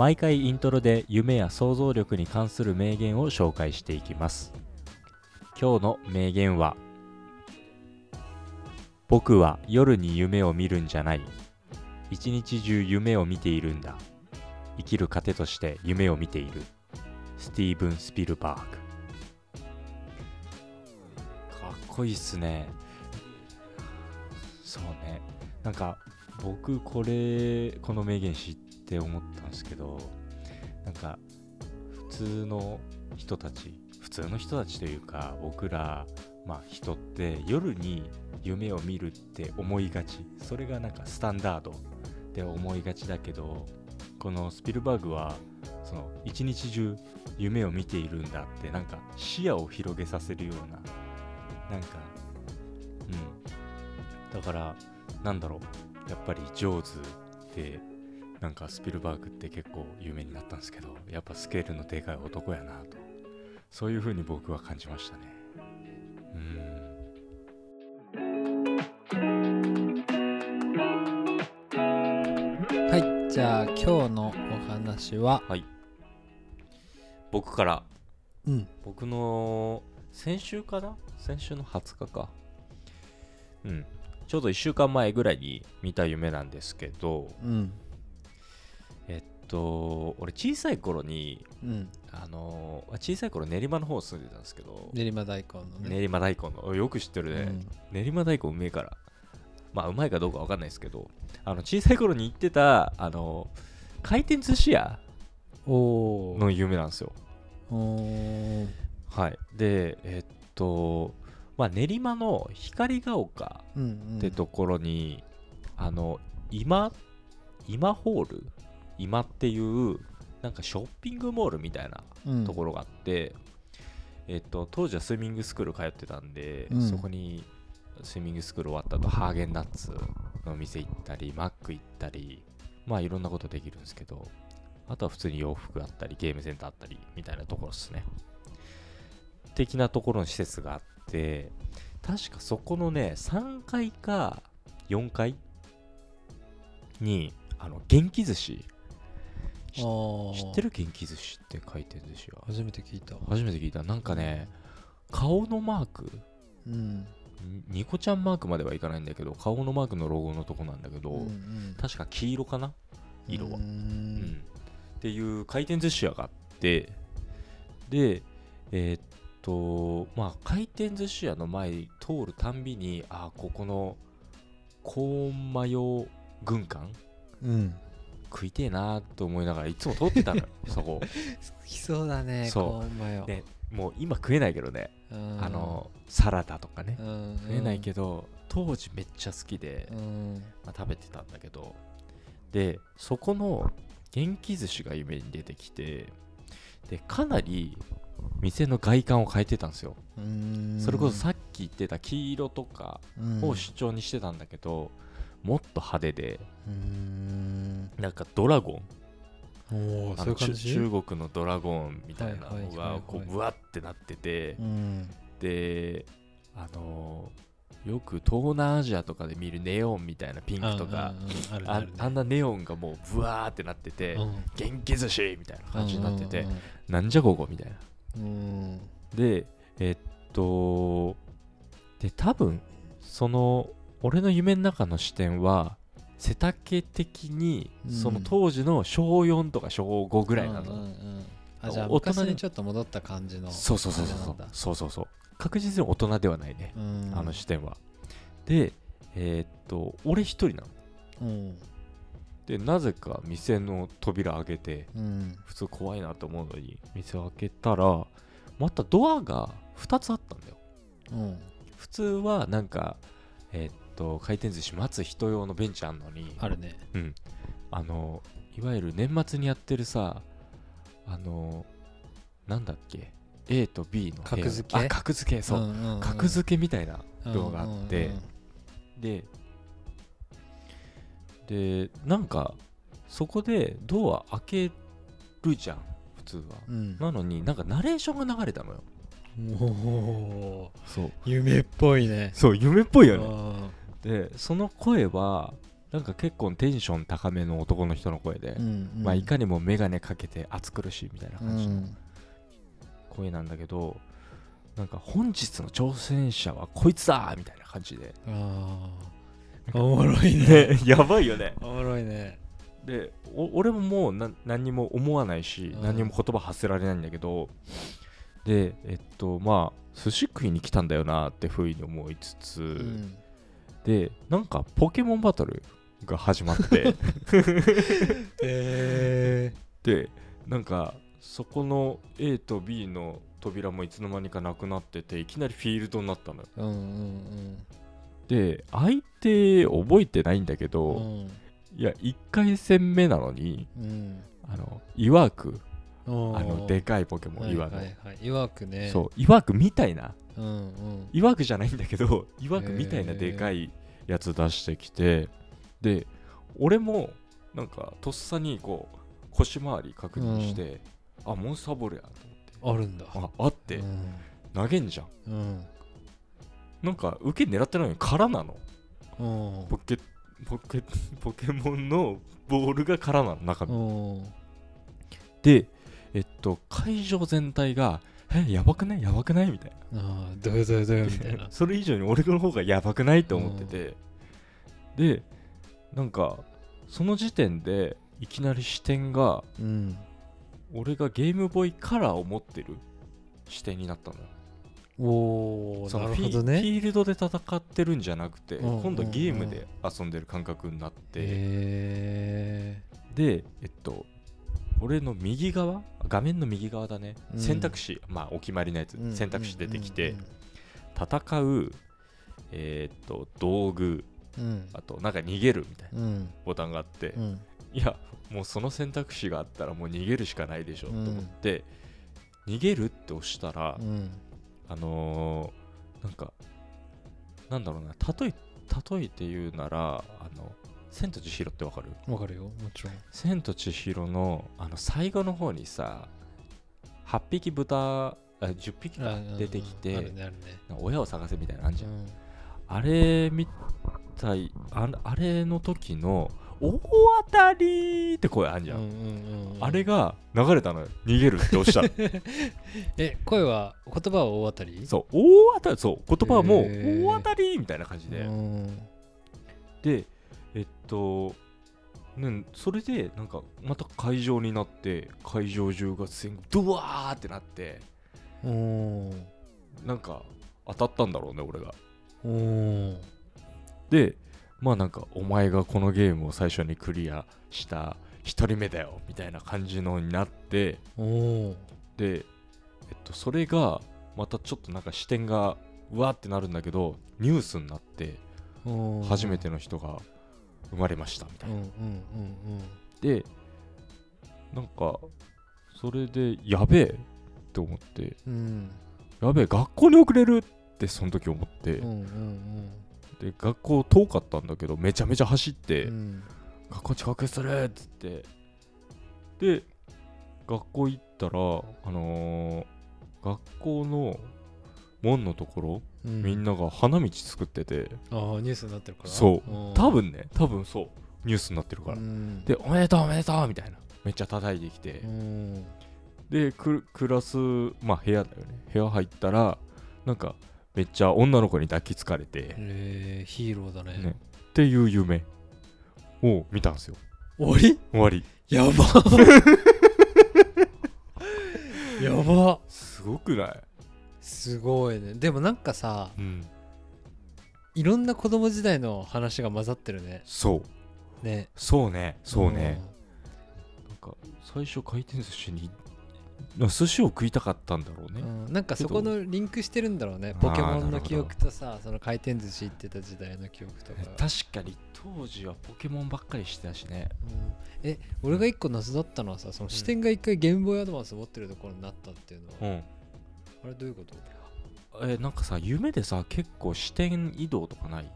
毎回イントロで夢や想像力に関する名言を紹介していきます。今日の名言は僕は夜に夢を見るんじゃない。一日中夢を見ているんだ。生きる糧として夢を見ている。スティーブン・スピルバーグ。かっこいいっすね。そうね。なんか僕これこの名言知ってて思ったんですけどなんか普通の人たち普通の人たちというか僕らまあ人って夜に夢を見るって思いがち。それがなんかスタンダードで思いがちだけどこのスピルバーグはその一日中夢を見ているんだってなんか視野を広げさせるようななんかうん。だからなんだろう。やっぱり上手でなんかスピルバーグって結構有名になったんですけどやっぱスケールのでかい男やなと。そういう風に僕は感じましたね。うん。はいじゃあ今日のお話は？はい。僕から。うん。僕の先週かな？先週の20日か。うん。ちょうど1週間前ぐらいに見た夢なんですけどうんと俺小さい頃にうん。あの小さい頃練馬の方住んでたんですけど練馬大根のね。練馬大根のよく知ってるね、練馬大根うめえから。まあうまいかどうかわかんないですけどあの小さい頃に行ってたあの回転寿司屋の夢なんですよ。はい。でえっとまあ練馬の光が丘うんうん。ってところに、あの今今ホール今っていうなんかショッピングモールみたいなうん。ところがあって、えっと、当時はスイミングスクール通ってたんで、うん。そこにスイミングスクール終わった後ハーゲンダッツの店行ったりマック行ったりまあいろんなことできるんですけどあとは普通に洋服あったりゲームセンターあったりみたいなところですね。的なところの施設があって確かそこのね3階か4階にあの元気寿司知ってる元気寿司って回転寿司は初めて聞いた。初めて聞いた。なんかね顔のマーク。うん。にニコちゃんマークまではいかないんだけど顔のマークのロゴのとこなんだけど、うんうん。確か黄色かな？色は。うん。っていう回転寿司屋があってでえーっとまあ回転寿司屋の前通るたんびにあここのコーンマヨ軍艦うん食いてえなと思いながらいつも通ってたのよ そこ。好きそうだねそう。コーンマヨ。ねもう今食えないけどね、うん。あのサラダとかね。うん食えないけど、当時めっちゃ好きで、うん。まあ、食べてたんだけど。でそこの元気寿司が夢に出てきてでかなり店の外観を変えてたんですよ、それこそさっき言ってた黄色とかうんを主張にしてたんだけど、もっと派手でうーんなんかドラゴン。中中国のドラゴンみたいなのがこうブワってなってて、うん。であのよく東南アジアとかで見るネオンみたいなピンクとか、あんなネオンがもうブワーってなってて、うん。元気寿司みたいな感じになってて、うんなんじゃここみたいな。で、えっと、で、多分、その、俺の夢の中の視点は、背丈的に、うん。その当時の小4とか小5ぐらいなの。うんうんうん。あじゃあ大人にちょっと戻った感じのそうそうそうそうそう。そうそうそう。確実に大人ではないね、うん。あの視点は。で、えっと、俺一人なの。うん。で、なぜか店の扉開けて、うん。普通怖いなと思うのに店を開けたらまたドアが2つあったんだよ。うん。普通はなんかえーっと回転寿司待つ人用のベンチあんのにあるね。うん。あのいわゆる年末にやってるさあのなんだっけ A と B の格付け？あ格付け。そう、んんん。格付けみたいなのがあって、うん。うんででなんかそこでドア開けるじゃん普通は、うん。なのになんかナレーションが流れたのよ。おおそう。夢っぽいね。そう夢っぽいよね。あでその声はなんか結構テンション高めの男の人の声で、うんうん。まあいかにも眼鏡かけて暑苦しいみたいなう感じのん。声なんだけど、なんか本日の挑戦者はこいつだみたいな感じで。ああおもろいね。ねやばいよね。おもろいね。でお俺ももうな何にも思わないし、うん。何にも言葉発せられないんだけどでえっとまあ寿司食いに来たんだよなってふうに思いつつ、うんでなんかポケモンバトルが始まって。えでなんかそこの A と B の扉もいつの間にかなくなってていきなりフィールドになったのよ。うんうんで相手覚えてないんだけうど、ん。いや1回戦目なのにうん。あのイワークうんあのでかいポケモン、はいイワーク、はいはい。いわくね。そうイワークみたいな。うんうん。イワークじゃないんだけどイワークみたいなでかいやつ出してきてで俺もなんかとっさにこう腰回り確認して、あモンスターボールやとあるんだ。思ってああって、うん。投げんじゃん。うん。なんか受け狙ってないのに空なの。うん。ポケポケポケモンのボールが空なの中身。うん。でえっと会場全体がえやばくない？やばくない？みたいな。ああどよどよどよみたいな。それ以上に俺の方がやばくないって思ってて、でなんかその時点でいきなり視点がうん。俺がゲームボーイカラーを持ってる視点になったのよ。おおなそのフィフるほどね。ィールドで戦ってるんじゃなくて、うん今度はゲームで遊んでる感覚になって、へでえっと俺の右側？画面の右側だね、うん。選択肢。まあお決まりのやつ、え選択肢出てきて、うん戦うえーっと道具。うん。あとなんか逃げるみたいなうん。ボタンがあって、うん。いやもうその選択肢があったらもう逃げるしかないでしょとうん思って、逃げるって押したら、うん。あのーなんかなんだろうな。例え例えて言うならあの千と千尋ってわかる？わかるよもちろん。千と千尋のあの最後の方にさ8匹豚あ10匹かあ出てきて、親を探せみたいなのあんじゃん、うん。あれみたいああれの時の大当たりって声あんじゃん、うんうんうん。うんあれが流れたのよ。逃げるって押したら え声は言葉は大当たり？そう大当たりそう言葉はもう大当たりみたいな感じで、うん。でえっとね、それでなんかまた会場になって会場中が全部ドワーってなってうんなんか当たったんだろうね俺が。うんでまあなんかお前がこのゲームを最初にクリアした1人目だよみたいな感じのになってうんでえっとそれがまたちょっとなんか視点がうわーってなるんだけどニュースになってうん初めての人が生まれましたみたいな。うんうんうんでなんかそれでやべえって思って。うん。うんやべえ学校に遅れるってその時思って、うんうんで学校遠かったんだけどめちゃめちゃ走って、うん。学校近くするっつって。で学校行ったらあのー学校の門のところ、うんみんなが花道作ってて。ああニュースになってるから。そう。うん。多分ね多分そう。ニュースになってるから、うん。でおめでとうおめでとうみたいな。めっちゃ叩いてきて、うん。でククラスまあ部屋だよね。部屋入ったらなんかめっちゃ女の子に抱きつかれて、えーヒーローだね。ね。っていう夢を見たんですよ。終わり？終わり。やば。やば。すごくない？すごいね。でもなんかさうん。いろんな子供時代の話が混ざってるね。そう。ね。そうね。そうね、なんか最初回転寿司にな寿司を食いたかったんだろうね、うん。うんなんかそこのリンクしてるんだろうね。ポケモンの記憶とさその回転寿司行ってた時代の記憶とか確かに当時はポケモンばっかりしてたしね。うん。え俺が一個謎だったのはさその視点が一回ゲームボーイアドバンス持ってるところになったっていうのは、うんあれどういうこと？えなんかさ夢でさ結構視点移動とかない？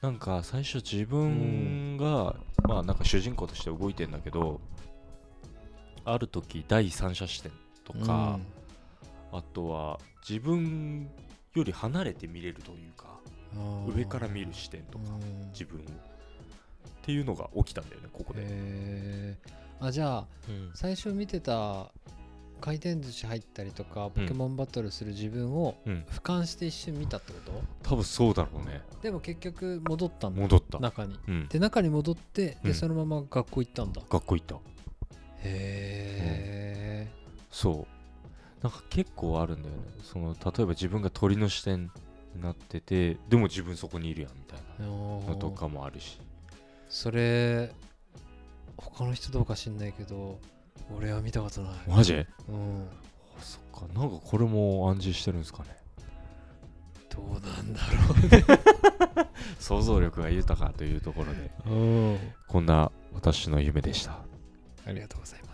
なんか最初自分が、まあなんか主人公として動いてんだけどある時第三者視点とか、あとは自分より離れて見れるというか上から見る視点とかうん。自分を。っていうのが起きたんだよねここで、あじゃあうん。最初見てた回転寿司入ったりとかポケモンバトルする自分をうん。俯瞰して一瞬見たってこと？多分そうだろうね。でも結局戻ったんだ。戻った。中に。うん。で中に戻ってうん。でそのまま学校行ったんだ。学校行った。へえそう。なんか結構あるんだよね。その例えば自分が鳥の視点になっててでも自分そこにいるやんみたいなのとかもあるし。それ他の人どうか知んないけど俺は見たことない。マジ？うん。あそっかなんかこれも暗示してるんですかね。どうなんだろ 想像力が豊かというところで。ううん。こんな私の夢でした。ありがとうございます